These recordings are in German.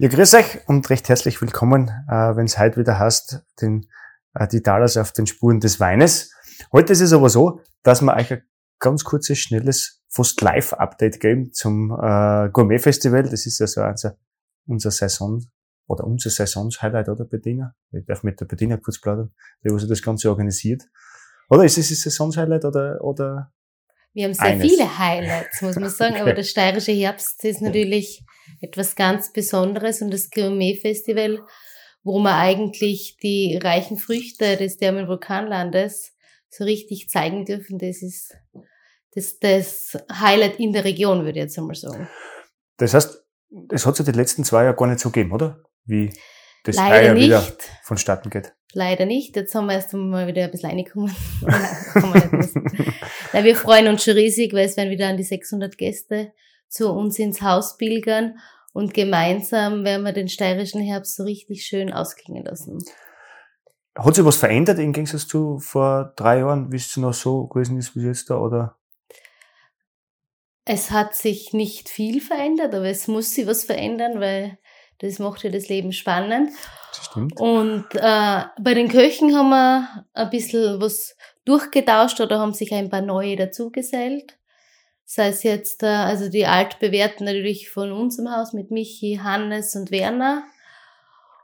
Ja, grüß euch und recht herzlich willkommen, äh, wenn es heute wieder heißt, den, äh, die Dalers auf den Spuren des Weines. Heute ist es aber so, dass wir euch ein ganz kurzes, schnelles, fast Live-Update geben zum äh, Gourmet-Festival. Das ist ja so unser, unser Saison oder unser Saisons-Highlight, oder Bettina? Ich darf mit der Bettina kurz plaudern, die was das Ganze organisiert. Oder ist es das Saisons-Highlight oder, oder Wir haben sehr Eines. viele Highlights, muss man sagen, Okay. aber der steirische Herbst ist natürlich etwas ganz Besonderes und das Gourmet-Festival, wo man eigentlich die reichen Früchte des Thermen Vulkanlandes so richtig zeigen dürfen, das ist das, das Highlight in der Region, würde ich jetzt einmal sagen. Das heißt, es hat sich die letzten zwei Jahre gar nicht so gegeben, oder? Wie das Leider wieder nicht. vonstatten geht. Leider nicht. Jetzt haben wir erst einmal wieder ein bisschen reingekommen. Nein, wir freuen uns schon riesig, weil es werden wieder an die 600 Gäste zu uns ins Haus pilgern und gemeinsam werden wir den steirischen Herbst so richtig schön ausklingen lassen. Hat sich was verändert im Gegensatz zu vor drei Jahren, wie es noch so gewesen ist wie jetzt da, oder? Es hat sich nicht viel verändert, aber es muss sich was verändern, weil das macht ja das Leben spannend. Das stimmt. Und äh, bei den Köchen haben wir ein bisschen was durchgetauscht oder haben sich ein paar neue dazugesellt. Sei es jetzt, äh, also die altbewährten natürlich von uns im Haus mit Michi, Hannes und Werner.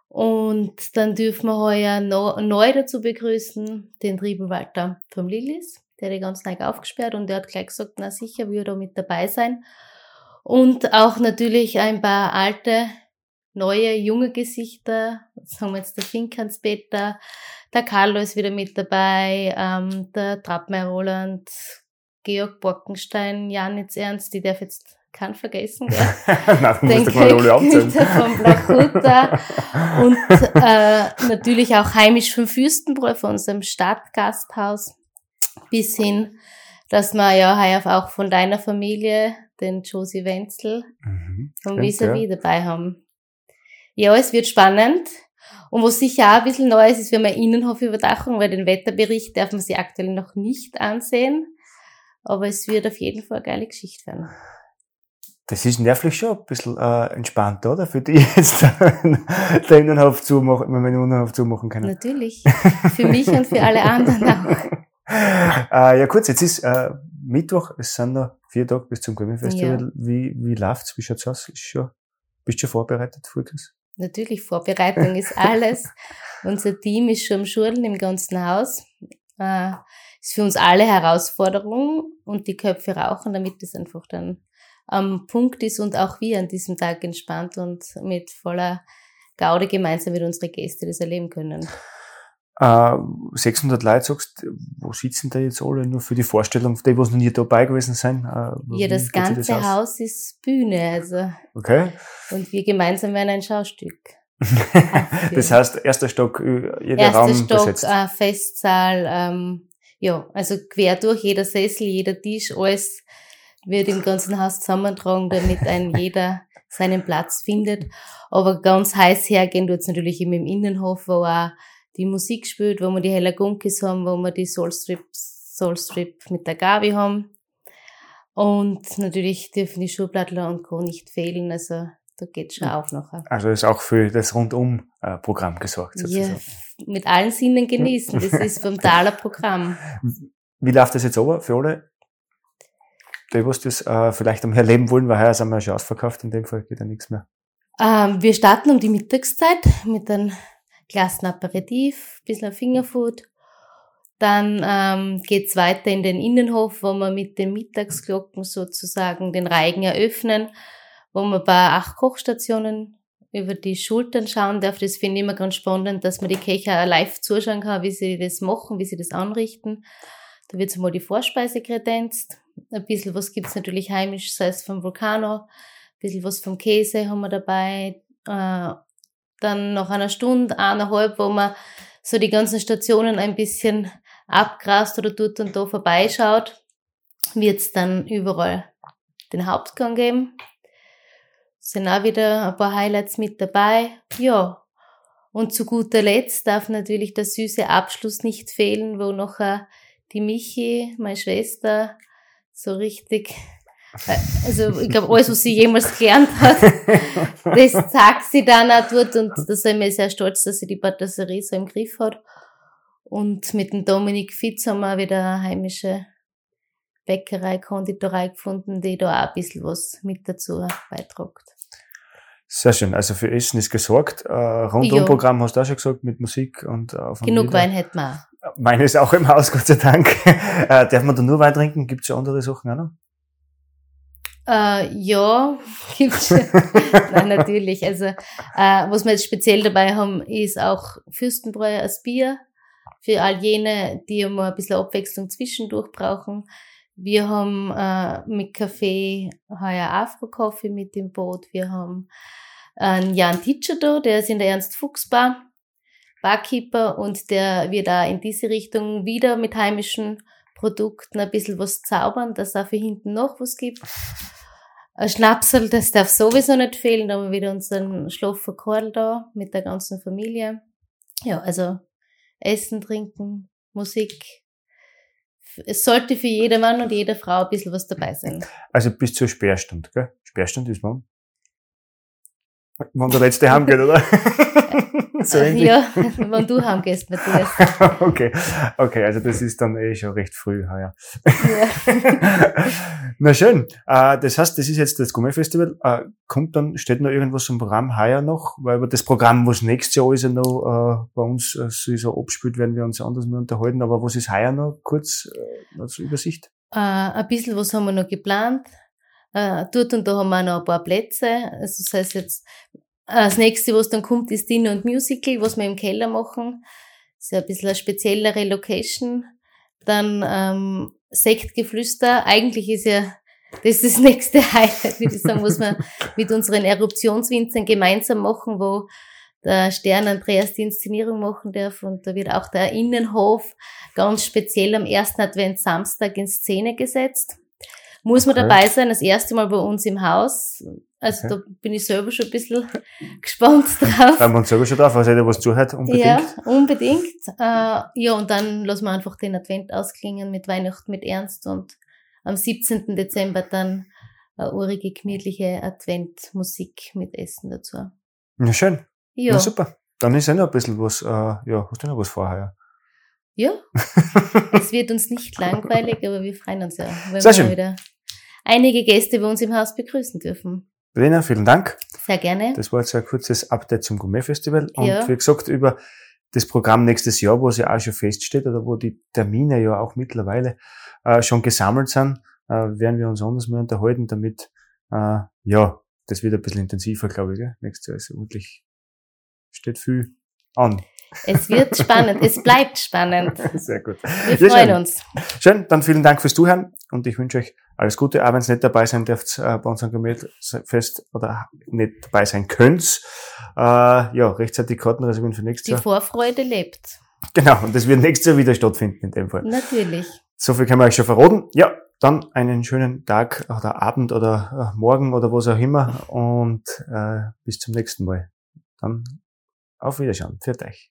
Und dann dürfen wir heuer no, neu dazu begrüßen den Triebenwalter vom Lillis. Der hat die ganz neu aufgesperrt und der hat gleich gesagt, na sicher, will er da mit dabei sein. Und auch natürlich ein paar alte neue, junge Gesichter. Sagen wir jetzt der Finkans Peter, der Carlo ist wieder mit dabei, ähm, der Trappmeier Roland, Georg Bockenstein, Janitz Ernst, die darf jetzt keinen vergessen, gell? Nein, du Den musst mal alle aufzählen. Von Blachuta und äh, natürlich auch heimisch vom Fürstenbräu, von unserem Stadtgasthaus, bis hin, dass wir ja heuer auch von deiner Familie, den Josi Wenzel, Mhm, vom. Vis-a-vis dabei haben. Ja, es wird spannend. Und was sicher auch ein bisschen neu ist, ist, wir haben eine Innenhofüberdachung, weil den Wetterbericht darf man sich aktuell noch nicht ansehen. Aber es wird auf jeden Fall eine geile Geschichte werden. Das ist nervlich schon ein bisschen äh, entspannter, oder? Für die jetzt den Innenhof zumachen, wenn wir den Innenhof zumachen können. Natürlich. Für mich und für alle anderen auch. äh, ja, kurz, jetzt ist äh, Mittwoch, es sind noch vier Tage bis zum Gourmet Festival. Wie, wie läuft's? Wie schaut's aus? Ist schon, bist du schon vorbereitet, Fulkes? Natürlich, Vorbereitung ist alles. Unser Team ist schon am Schurlen im ganzen Haus. Äh, ist für uns alle Herausforderung und die Köpfe rauchen, damit es einfach dann am Punkt ist und auch wir an diesem Tag entspannt und mit voller Gaude gemeinsam mit unseren Gästen das erleben können. Äh, 600 Leute, sagst wo sitzen da jetzt alle? Nur für die Vorstellung, die, was noch nie dabei gewesen sind? Äh, Ja, das ganze aus? Haus ist Bühne, also, Okay. und wir gemeinsam werden ein Schaustück. das heißt, erster Stock, äh, jeder Erster Raum Stock, besetzt. äh, Festsaal, ähm, ja, also quer durch, jeder Sessel, jeder Tisch, alles wird im ganzen Haus zusammentragen, damit ein jeder seinen Platz findet. Aber ganz heiß hergehen tut's natürlich immer im Innenhof, wo auch die Musik spielt, wo wir die Hella Gunkis haben, wo wir die Soulstrip, Soulstrip mit der Gabi haben. Und natürlich dürfen die Schublattler und Co. nicht fehlen, also da geht's schon auf nachher. Also ist auch für das Rundum-Programm gesorgt, Ja, sozusagen. mit allen Sinnen genießen. Das ist vom Taler Programm. Wie läuft das jetzt aber für alle, die was das äh, vielleicht am erleben wollen, weil heuer sind wir ja schon ausverkauft, in dem Fall geht ja nichts mehr. Ähm, wir starten um die Mittagszeit mit einem Glas Aperitif, bisschen Fingerfood. Dann ähm, geht's weiter in den Innenhof, wo wir mit den Mittagsglocken sozusagen den Reigen eröffnen, wo man bei acht Kochstationen über die Schultern schauen darf. Das finde ich immer ganz spannend, dass man die Köcher live zuschauen kann, wie sie das machen, wie sie das anrichten. Da wird mal die Vorspeise kredenzt. Ein bisschen was gibt's natürlich heimisch, sei es vom Vulcano, Ein bisschen was vom Käse haben wir dabei. Äh, dann nach einer Stunde, eineinhalb, wo man so die ganzen Stationen ein bisschen abgrast oder tut und da vorbeischaut, wird es dann überall den Hauptgang geben. Sind auch wieder ein paar Highlights mit dabei. Ja. Und zu guter Letzt darf natürlich der süße Abschluss nicht fehlen, wo nachher die Michi, meine Schwester, so richtig, äh, also ich glaube, alles, was sie jemals gelernt hat, das sagt sie dann auch dort und da sind wir sehr stolz, dass sie die Patisserie so im Griff hat. Und mit dem Dominik Fitz haben wir wieder eine heimische Bäckerei, Konditorei gefunden, die da auch ein bisschen was mit dazu beitragt. Sehr schön. Also für Essen ist gesorgt. Äh, Rundumprogramm hast du auch schon gesagt, mit Musik und äh, Genug Wein hätten wir auch. Wein ist auch im Haus, Gott sei Dank. äh, darf man da nur Wein trinken? Gibt es ja andere Sachen auch noch? Äh, ja, gibt's. Nein, natürlich. Also, äh, was wir jetzt speziell dabei haben, ist auch Fürstenbräu als Bier. Für all jene, die immer ein bisschen Abwechslung zwischendurch brauchen. Wir haben äh, mit Kaffee heuer Afro-Kaffee mit im Boot. Wir haben einen Jan Titscher da, der ist in der Ernst-Fuchs-Bar, Barkeeper und der wird da in diese Richtung wieder mit heimischen Produkten ein bisschen was zaubern, dass es auch für hinten noch was gibt. Ein Schnapsel, das darf sowieso nicht fehlen. Da haben wir wieder unseren Schlaffer Korl da mit der ganzen Familie. Ja, also Essen, Trinken, Musik. Es sollte für jeder Mann und jede Frau ein bisschen was dabei sein. Also bis zur Sperrstunde, gell? Sperrstunde ist wann? Wann der letzte heimgeht, oder? so ja, wenn du heimgehst, Matthias. okay, okay, also das ist dann eh schon recht früh heuer. Ja. Na schön. Äh, das heißt, das ist jetzt das Gourmet-Festival. Äh, kommt dann, steht noch irgendwas im Programm heuer noch? Weil über das Programm, was nächstes Jahr ist ja noch äh, bei uns äh, so abspielt, werden wir uns anders mal unterhalten. Aber was ist heuer noch kurz äh, als Übersicht? Äh, ein bisschen was haben wir noch geplant. Äh, dort und da haben wir noch ein paar Plätze. Also das heißt jetzt, äh, das nächste, was dann kommt, ist Dinner und Musical, was wir im Keller machen. Das ist ja ein bisschen eine speziellere Location. Dann ähm, Sektgeflüster. Eigentlich ist ja das ist das nächste Highlight, würde ich sagen, was wir mit unseren Eruptionswinzern gemeinsam machen, wo der Stern Andreas die Inszenierung machen darf und da wird auch der Innenhof ganz speziell am ersten Advent Samstag in Szene gesetzt muss man okay. dabei sein, das erste Mal bei uns im Haus. Also okay. da bin ich selber schon ein bisschen gespannt drauf. Haben wir uns selber schon drauf, was jeder was zuhört, unbedingt. Ja, unbedingt. Äh, ja, und dann lassen wir einfach den Advent ausklingen mit Weihnachten mit Ernst und am 17. Dezember dann eine urige, gemütliche Adventmusik mit Essen dazu. Ja, schön. Ja. ja super. Dann ist ja noch ein bisschen was, äh, ja, hast du noch was vorher? Ja, es wird uns nicht langweilig, aber wir freuen uns ja, wenn Sehr wir schön. wieder einige Gäste bei uns im Haus begrüßen dürfen. Lena, vielen Dank. Sehr gerne. Das war jetzt ein kurzes Update zum Gourmet-Festival. Und ja. wie gesagt, über das Programm nächstes Jahr, wo es ja auch schon feststeht oder wo die Termine ja auch mittlerweile äh, schon gesammelt sind, äh, werden wir uns anders mal unterhalten, damit, äh, ja, das wird ein bisschen intensiver, glaube ich. Gell? Nächstes Jahr ist wirklich, steht viel an. Es wird spannend, es bleibt spannend. Sehr gut. Wir ja, freuen schön. uns. Schön, dann vielen Dank fürs Zuhören und ich wünsche euch alles Gute. Auch wenn ihr nicht dabei sein dürft äh, bei unserem Gemäldfest oder nicht dabei sein könnt, äh, ja, rechtzeitig Karten reservieren für nächstes Jahr. Die Vorfreude lebt. Genau, und das wird nächstes Jahr wieder stattfinden in dem Fall. Natürlich. So viel können wir euch schon verraten. Ja, dann einen schönen Tag oder Abend oder äh, Morgen oder was auch immer und äh, bis zum nächsten Mal. Dann auf Wiederschauen. Für euch.